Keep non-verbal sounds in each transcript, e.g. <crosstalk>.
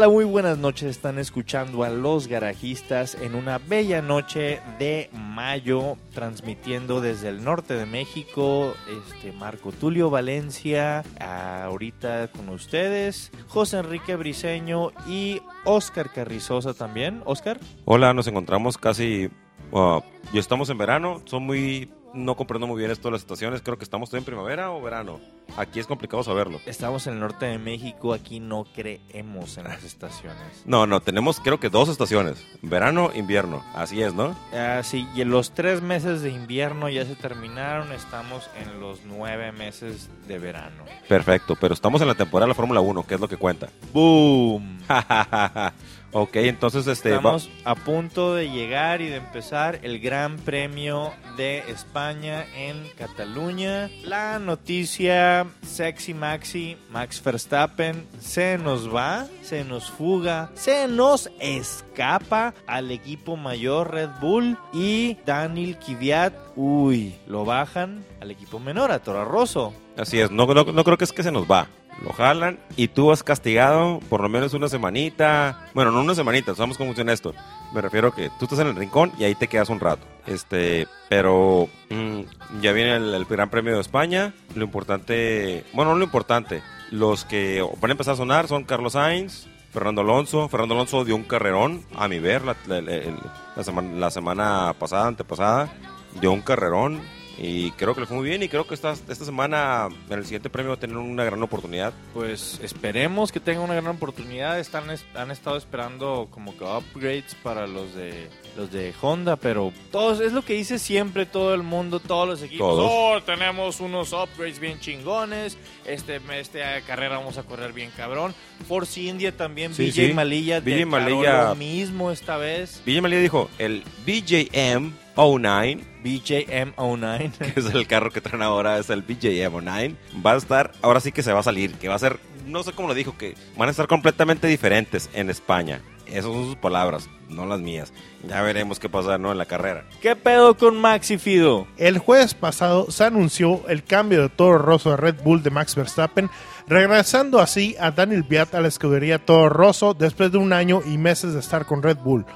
Hola, muy buenas noches. Están escuchando a los garajistas en una bella noche de mayo, transmitiendo desde el norte de México. Este Marco Tulio Valencia, ahorita con ustedes, José Enrique Briseño y Oscar Carrizosa también. Oscar. Hola, nos encontramos casi. Uh, estamos en verano. Son muy no comprendo muy bien esto de las estaciones. Creo que estamos en primavera o verano. Aquí es complicado saberlo. Estamos en el norte de México. Aquí no creemos en las estaciones. No, no, tenemos creo que dos estaciones. Verano, invierno. Así es, ¿no? Ah, sí, y en los tres meses de invierno ya se terminaron. Estamos en los nueve meses de verano. Perfecto, pero estamos en la temporada de la Fórmula 1, que es lo que cuenta. ¡Boom! <laughs> Ok, entonces este, estamos a punto de llegar y de empezar el Gran Premio de España en Cataluña. La noticia sexy maxi Max Verstappen se nos va, se nos fuga, se nos escapa al equipo mayor Red Bull y Daniel Kvyat, uy, lo bajan al equipo menor a Toro Rosso. Así es, no, no, no creo que es que se nos va lo jalan y tú has castigado por lo menos una semanita. Bueno, no una semanita, sabemos cómo funciona esto. Me refiero a que tú estás en el rincón y ahí te quedas un rato. Este, pero mm, ya viene el, Gran Premio de España. Lo importante, bueno, no lo importante, los que van a empezar a sonar son Carlos Sainz, Fernando Alonso. Fernando Alonso dio un carrerón, a mi ver, la, la, semana, la semana pasada, antepasada, dio un carrerón y creo que le fue muy bien y creo que esta, esta semana en el siguiente premio va a tener una gran oportunidad. Pues esperemos que tenga una gran oportunidad. Están, han estado esperando como que upgrades para los de los de Honda, pero todos es lo que dice siempre todo el mundo, todos los equipos. Oh, tenemos unos upgrades bien chingones. Este esta carrera vamos a correr bien cabrón. Force India también, BJ Malilla, BJ Malilla lo mismo esta vez. BJ Malilla dijo, el BJM 09 BJM09 <laughs> que es el carro que traen ahora es el BJM09 va a estar ahora sí que se va a salir que va a ser no sé cómo lo dijo que van a estar completamente diferentes en España esas son sus palabras, no las mías. Ya veremos qué pasa ¿no? en la carrera. ¿Qué pedo con Max y Fido? El jueves pasado se anunció el cambio de Toro Rosso a Red Bull de Max Verstappen, regresando así a Daniel Biat a la escudería Toro Rosso después de un año y meses de estar con Red Bull.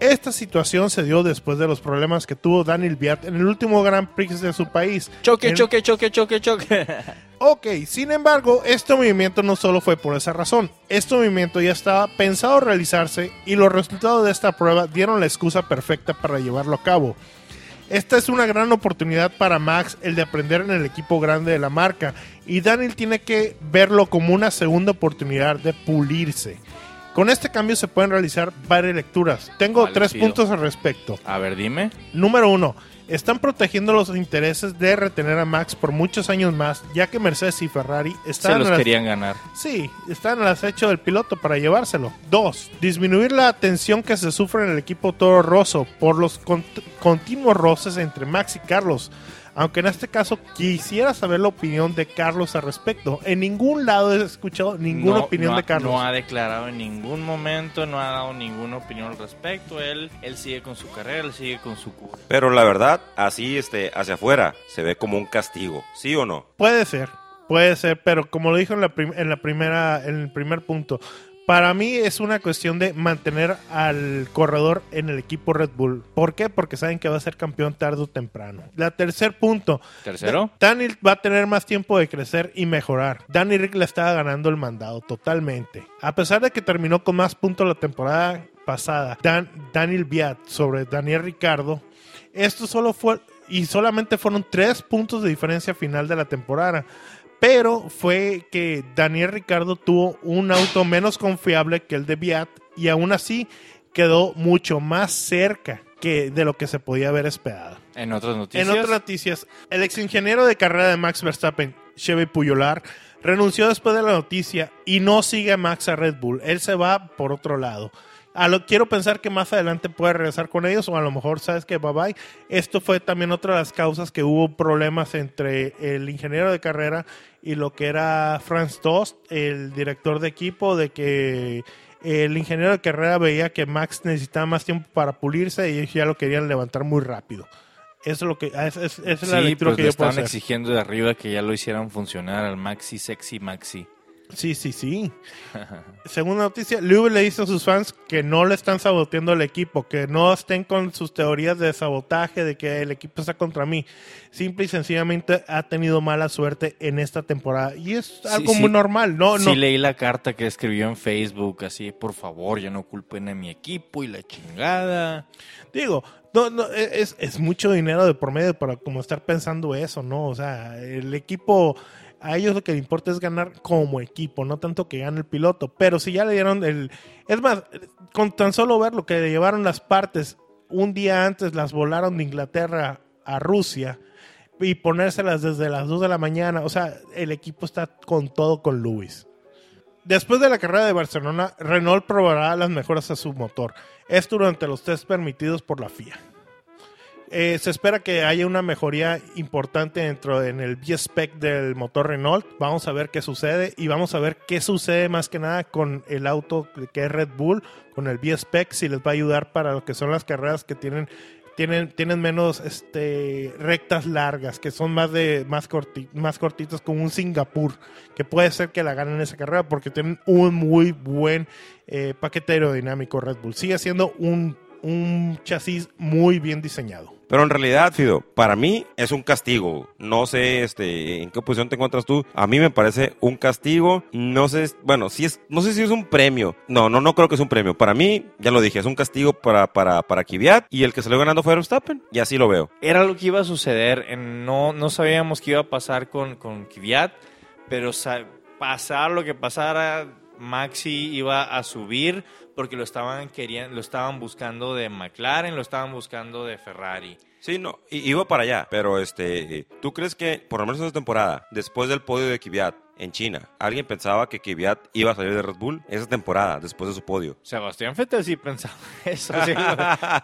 Esta situación se dio después de los problemas que tuvo Daniel Biat en el último Grand Prix de su país. Choque, choque, choque, choque, choque. <laughs> ok, sin embargo, este movimiento no solo fue por esa razón. Este movimiento ya estaba pensado realizarse y los resultados de esta prueba dieron la excusa perfecta para llevarlo a cabo. Esta es una gran oportunidad para Max el de aprender en el equipo grande de la marca y Daniel tiene que verlo como una segunda oportunidad de pulirse. Con este cambio se pueden realizar varias lecturas. Tengo tres puntos al respecto. A ver, dime. Número uno, están protegiendo los intereses de retener a Max por muchos años más, ya que Mercedes y Ferrari están... Se los querían ganar. Sí, están al acecho del piloto para llevárselo. Dos, disminuir la tensión que se sufre en el equipo Toro Rosso por los continuos roces entre Max y Carlos aunque en este caso quisiera saber la opinión de Carlos al respecto. En ningún lado he escuchado ninguna opinión de Carlos. No ha declarado en ningún momento, no ha dado ninguna opinión al respecto. Él, él sigue con su carrera, él sigue con su cura. Pero la verdad, así este, hacia afuera, se ve como un castigo, ¿sí o no? Puede ser. Puede ser, pero como lo dijo en la, en la primera, en el primer punto, para mí es una cuestión de mantener al corredor en el equipo Red Bull. ¿Por qué? Porque saben que va a ser campeón tarde o temprano. La tercer punto. ¿Tercero? Daniel va a tener más tiempo de crecer y mejorar. Danny Rick le estaba ganando el mandado totalmente. A pesar de que terminó con más puntos la temporada pasada, Daniel Biat sobre Daniel Ricardo, esto solo fue y solamente fueron tres puntos de diferencia final de la temporada pero fue que Daniel Ricardo tuvo un auto menos confiable que el de Viat y aún así quedó mucho más cerca que de lo que se podía haber esperado. En otras noticias. En otras noticias, el ex ingeniero de carrera de Max Verstappen, Chevy Puyolar, renunció después de la noticia y no sigue a Max a Red Bull. Él se va por otro lado. A lo, quiero pensar que más adelante puede regresar con ellos o a lo mejor sabes que bye bye. Esto fue también otra de las causas que hubo problemas entre el ingeniero de carrera y lo que era Franz Tost, el director de equipo, de que el ingeniero de carrera veía que Max necesitaba más tiempo para pulirse y ellos ya lo querían levantar muy rápido. Eso es lo que es, es, es la lectura pues que yo estaban exigiendo de arriba que ya lo hicieran funcionar al Maxi Sexy Maxi. Sí, sí, sí. Segunda noticia, Lewis le dice a sus fans que no le están saboteando el equipo, que no estén con sus teorías de sabotaje, de que el equipo está contra mí. Simple y sencillamente ha tenido mala suerte en esta temporada. Y es algo sí. muy normal, ¿no? Sí no. leí la carta que escribió en Facebook, así, por favor, ya no culpen a mi equipo y la chingada. Digo, no, no, es, es mucho dinero de por medio para como estar pensando eso, ¿no? O sea, el equipo, a ellos lo que le importa es ganar como equipo, no tanto que gane el piloto. Pero si ya le dieron el... Es más, con tan solo ver lo que le llevaron las partes, un día antes las volaron de Inglaterra a Rusia y ponérselas desde las 2 de la mañana, o sea, el equipo está con todo con Lewis. Después de la carrera de Barcelona, Renault probará las mejoras a su motor. Esto durante los test permitidos por la FIA. Eh, se espera que haya una mejoría importante dentro en el B-Spec del motor Renault. Vamos a ver qué sucede y vamos a ver qué sucede más que nada con el auto que es Red Bull, con el B-Spec, si les va a ayudar para lo que son las carreras que tienen tienen, tienen menos este, rectas largas, que son más de más, corti, más cortitas, como un Singapur, que puede ser que la ganen esa carrera porque tienen un muy buen eh, paquete aerodinámico Red Bull. Sigue siendo un, un chasis muy bien diseñado. Pero en realidad, Fido, para mí es un castigo. No sé este, en qué posición te encuentras tú. A mí me parece un castigo. No sé, bueno, si es, no sé si es un premio. No, no, no creo que es un premio. Para mí, ya lo dije, es un castigo para, para, para Kvyat y el que salió ganando fue Verstappen. Y así lo veo. Era lo que iba a suceder. No, no sabíamos qué iba a pasar con, con Kvyat, pero sa- pasar lo que pasara, Maxi iba a subir porque lo estaban queriendo, lo estaban buscando de McLaren, lo estaban buscando de Ferrari. Sí, no, iba para allá. Pero este, ¿tú crees que por lo menos esta temporada, después del podio de Kvyat en China, alguien pensaba que Kvyat iba a salir de Red Bull esa temporada, después de su podio? Sebastián Vettel sí pensaba <laughs> eso, sí,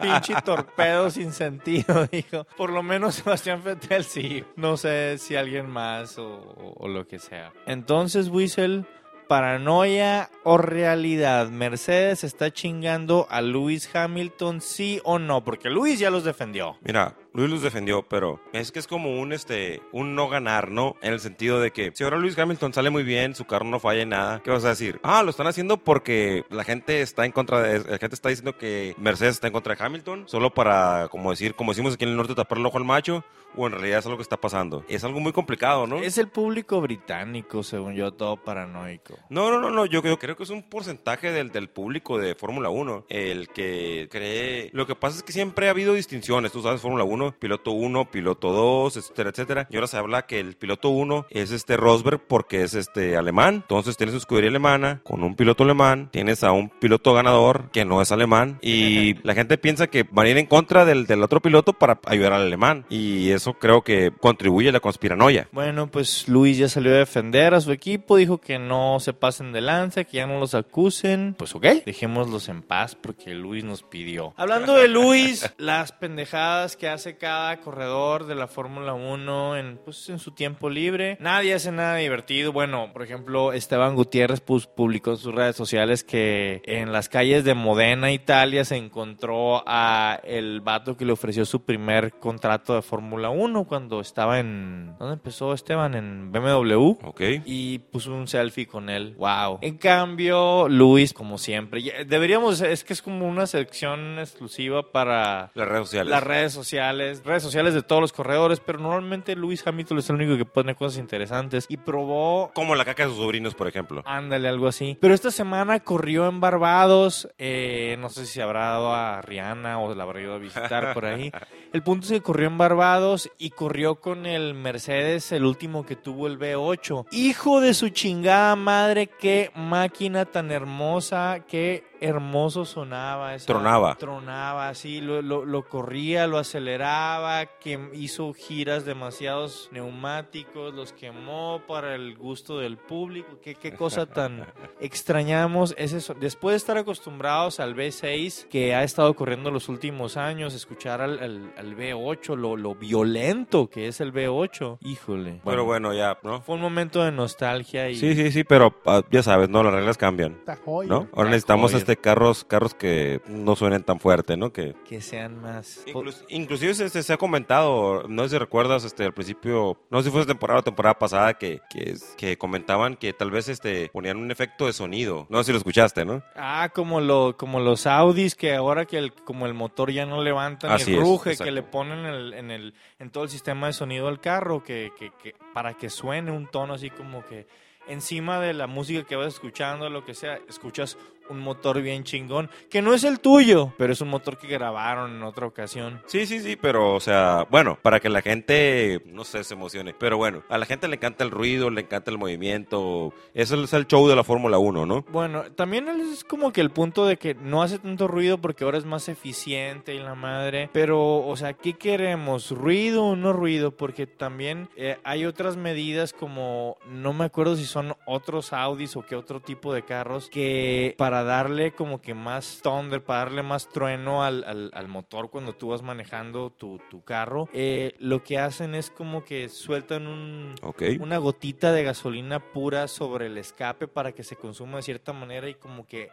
pinche torpedo <laughs> sin sentido, dijo. Por lo menos Sebastián Vettel sí. No sé si alguien más o, o- o lo que sea. Entonces, Wiesel, paranoia o realidad, Mercedes está chingando a Lewis Hamilton, sí o no, porque Lewis ya los defendió. Mira, Luis los defendió, pero es que es como un este un no ganar, ¿no? En el sentido de que si ahora Luis Hamilton sale muy bien, su carro no falla en nada, ¿qué vas a decir? Ah, lo están haciendo porque la gente está en contra de la gente está diciendo que Mercedes está en contra de Hamilton, solo para como decir, como decimos aquí en el norte tapar el ojo al macho, o en realidad es algo que está pasando. Es algo muy complicado, ¿no? Es el público británico, según yo, todo paranoico. No, no, no, no, yo creo, creo que es un porcentaje del, del público de Fórmula 1 el que cree... Lo que pasa es que siempre ha habido distinciones, tú sabes, Fórmula 1, piloto 1, piloto 2, etcétera, etcétera. Y ahora se habla que el piloto 1 es este Rosberg porque es este alemán. Entonces tienes una escudería alemana con un piloto alemán, tienes a un piloto ganador que no es alemán y <laughs> la gente piensa que van a ir en contra del, del otro piloto para ayudar al alemán. Y eso creo que contribuye a la conspiranoia. Bueno, pues Luis ya salió a defender a su equipo, dijo que no se pasen de lanza, que ya no los acusen. Pues ok, dejémoslos en paz porque Luis nos pidió. Hablando de Luis, <laughs> las pendejadas que hace cada corredor de la Fórmula 1 en, pues, en su tiempo libre. Nadie hace nada divertido. Bueno, por ejemplo, Esteban Gutiérrez pues, publicó en sus redes sociales que en las calles de Modena, Italia, se encontró a el vato que le ofreció su primer contrato de Fórmula 1 cuando estaba en... ¿Dónde empezó Esteban? En BMW. ¿Ok? Y puso un selfie con él. Wow. En cambio, Luis, como siempre, deberíamos, es que es como una sección exclusiva para Las redes sociales. las redes sociales, redes sociales de todos los corredores, pero normalmente Luis Hamilton es el único que pone cosas interesantes y probó Como la caca de sus sobrinos, por ejemplo. Ándale, algo así. Pero esta semana corrió en Barbados. eh, no sé si habrá dado a Rihanna o la habrá ido a visitar por ahí. <laughs> El punto es que corrió en Barbados y corrió con el Mercedes, el último que tuvo el V8. Hijo de su chingada madre, qué máquina tan hermosa, qué hermoso sonaba. esa- Tronaba. Tronaba, así, lo, lo- lo corría, lo aceleraba, que hizo giras demasiados neumáticos, los quemó para el gusto del público. Qué, qué cosa tan <laughs> extrañamos. Es eso. Después de estar acostumbrados al V6, que ha estado corriendo los últimos años, escuchar al, al- al V8, lo, lo violento que es el V8, híjole. Pero bueno, ya, ¿no? Fue un momento de nostalgia y... Sí, sí, sí, pero ah, ya sabes, ¿no? Las reglas cambian. ¿no? Ahora necesitamos. Este carros carros que no suenen tan fuerte, ¿no? Que Que sean más... Inclus- inclusive se, se- ha comentado, no sé si recuerdas este, al principio, no sé si fue temporada o temporada pasada, que, que, que comentaban que tal vez este, ponían un efecto de sonido. No sé si lo escuchaste, ¿no? Ah, como, lo, como los Audis que ahora que el, como el motor ya no levanta ni es, ruge, que le ponen en, el, en, el, en todo el sistema de sonido al carro, que, que, que para que suene un tono así como que encima de la música que vas escuchando, lo que sea, escuchas un motor bien chingón, que no es el tuyo, pero es un motor que grabaron en otra ocasión. Sí, sí, sí, pero, o sea, bueno, para que la gente, no sé, se emocione. Pero bueno, a la gente le encanta el ruido, le encanta el movimiento. Eso es el show de la Fórmula 1, ¿no? Bueno, también es como que el punto de que no hace tanto ruido porque ahora es más eficiente y la madre. Pero, o sea, ¿qué queremos? ¿Ruido o no ruido? Porque también eh, hay otras medidas como, no me acuerdo si son otros Audis o qué otro tipo de carros que para darle como que más thunder, para darle más trueno al, al- al motor cuando tú vas manejando tu, tu carro, eh, lo que hacen es como que sueltan un, Ok. una gotita de gasolina pura sobre el escape para que se consuma de cierta manera y como que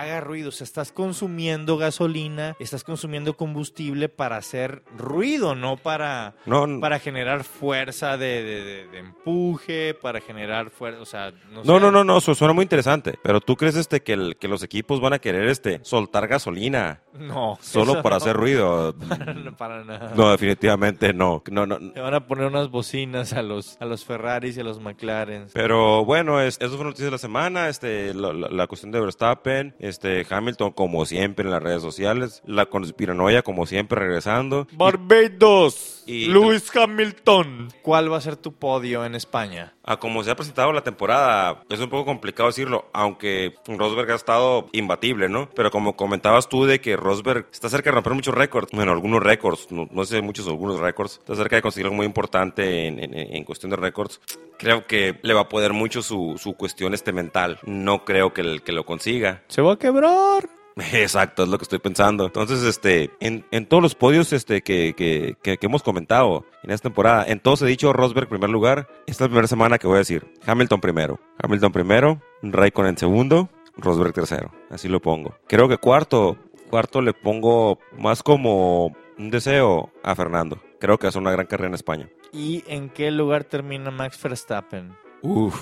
haga ruido. O sea, estás consumiendo gasolina, estás consumiendo combustible para hacer ruido, no para, No, para generar fuerza de, de- de- de empuje, para generar fuerza, o sea, no no, sé. no, no, no, su- suena muy interesante. Pero tú crees este que, el- que los equipos van a querer este soltar gasolina No, <laughs> solo eso para hacer ruido. <laughs> No, para nada. No, definitivamente no. No, no. Le van a poner unas bocinas a los, a los Ferraris y a los McLaren. Pero bueno, es, eso fue noticias de la semana. Este, la, la- la cuestión de Verstappen, este, Hamilton, como siempre en las redes sociales, la conspiranoia, como siempre, regresando. Barbados, Y- Lewis Hamilton. ¿Cuál va a ser tu podio en España? A como se ha presentado la temporada, es un poco complicado decirlo, aunque Rosberg ha estado imbatible, ¿no? Pero como comentabas tú de que Rosberg está cerca de romper muchos récords, bueno, algunos récords, no, no sé muchos, algunos récords, está cerca de conseguir algo muy importante en, en- en cuestión de récords, creo que le va a poder mucho su, su cuestión este mental. No creo que, el- que lo consiga. Se va a quebrar. <laughs> Exacto, es lo que estoy pensando. Entonces, este, en, en todos los podios este, que, que, que- que hemos comentado en esta temporada, en todos he dicho Rosberg primer lugar. Esta es la primera semana que voy a decir Hamilton primero. Hamilton primero, Raikkonen segundo, Rosberg tercero. Así lo pongo. Creo que cuarto, cuarto le pongo más como un deseo a Fernando. Creo que hace una gran carrera en España. ¿Y en qué lugar termina Max Verstappen? Uf,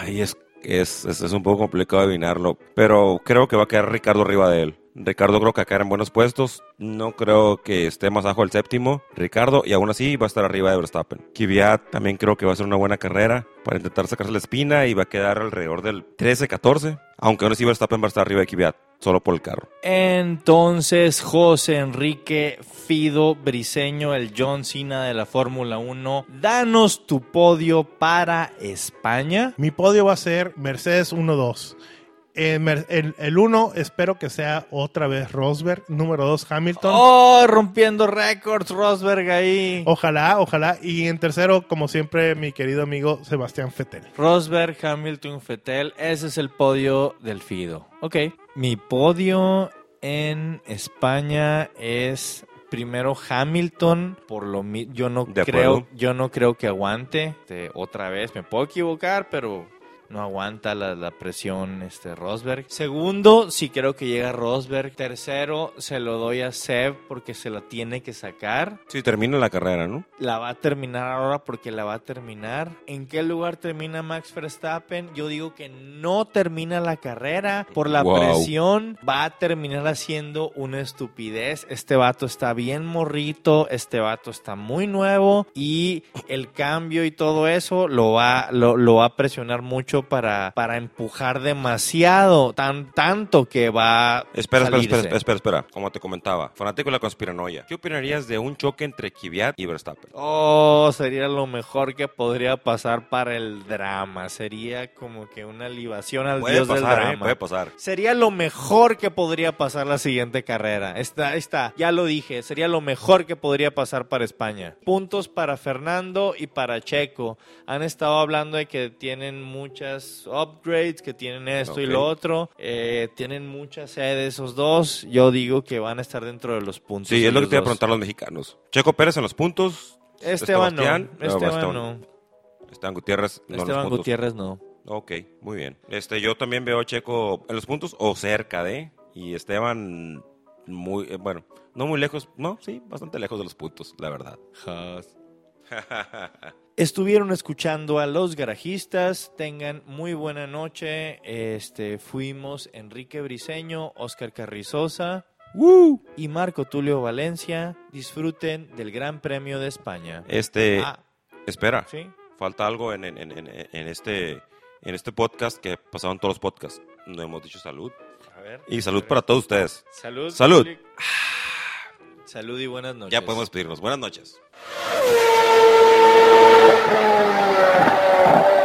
ay, es, es, es, es un poco complicado adivinarlo, pero creo que va a quedar Ricardo arriba de él. Ricardo creo que caer en buenos puestos, no creo que esté más abajo del séptimo, Ricardo, y aún así va a estar arriba de Verstappen. Kvyat también creo que va a ser una buena carrera para intentar sacarse la espina y va a quedar alrededor del 13-14, aunque aún así Verstappen va a estar arriba de Kvyat, solo por el carro. Entonces, José Enrique Fido Briseño, el John Cena de la Fórmula 1, danos tu podio para España. Mi podio va a ser Mercedes 1-2. El, Mer- el, el 1 espero que sea otra vez Rosberg. Número 2 Hamilton. Oh, rompiendo récords, Rosberg ahí. Ojalá, ojalá. Y en tercero, como siempre, mi querido amigo Sebastián Fettel. Rosberg, Hamilton, Fettel, ese es el podio del Fido. Ok. Mi podio en España es primero Hamilton, por lo mi- yo no De creo, acuerdo. yo no creo que aguante este, otra vez. Me puedo equivocar, pero no aguanta la, la presión este Rosberg. Segundo, sí creo que llega Rosberg. Tercero, se lo doy a Seb porque se lo tiene que sacar. Sí, termina la carrera, ¿no? La va a terminar ahora porque la va a terminar. ¿En qué lugar termina Max Verstappen? Yo digo que no termina la carrera por la Wow. presión. Va a terminar haciendo una estupidez. Este vato está bien morrito. Este vato está muy nuevo. Y el cambio y todo eso lo va, lo, lo va a presionar mucho para, para empujar demasiado. Tan, tanto que va a Espera, espera, espera, espera, espera. Como te comentaba, fanático de la conspiranoia. ¿Qué opinarías de un choque entre Kvyat y Verstappen? Oh, sería lo mejor que podría pasar para el drama. Sería como que una libación al Puede dios del pasar, ¿eh? drama. Puede pasar. Sería lo mejor que podría pasar la siguiente carrera. Está, está, ya lo dije. Sería lo mejor que podría pasar para España. Puntos para Fernando y para Checo. Han estado hablando de que tienen muchas upgrades, que tienen esto y lo otro. Eh, tienen mucha sed de esos dos. Yo digo que van a estar dentro de los puntos. Sí, es lo que te iba a preguntar a los mexicanos. Checo Pérez en los puntos. Esteban no. Sebastián, no, Esteban Esteban. no. Esteban Gutiérrez. no los Esteban puntos. Gutiérrez no. Ok, muy bien. Este, yo también veo a Checo en los puntos o cerca de. Y Esteban, muy, eh, bueno, no muy lejos, no, sí, bastante lejos de los puntos, la verdad. <laughs> Estuvieron escuchando a los garajistas. Tengan muy buena noche. Este, fuimos Enrique Briseño, Oscar Carrizosa y Marco Tulio Valencia. Disfruten del Gran Premio de España. Este, Ah, espera, sí. falta algo en, en- en- este, en este podcast que pasaron todos los podcasts. No hemos dicho salud. A ver. Y salud para todos ustedes. Salud. Salud. Salud y buenas noches. Ya podemos despedirnos. Buenas noches. Thank you.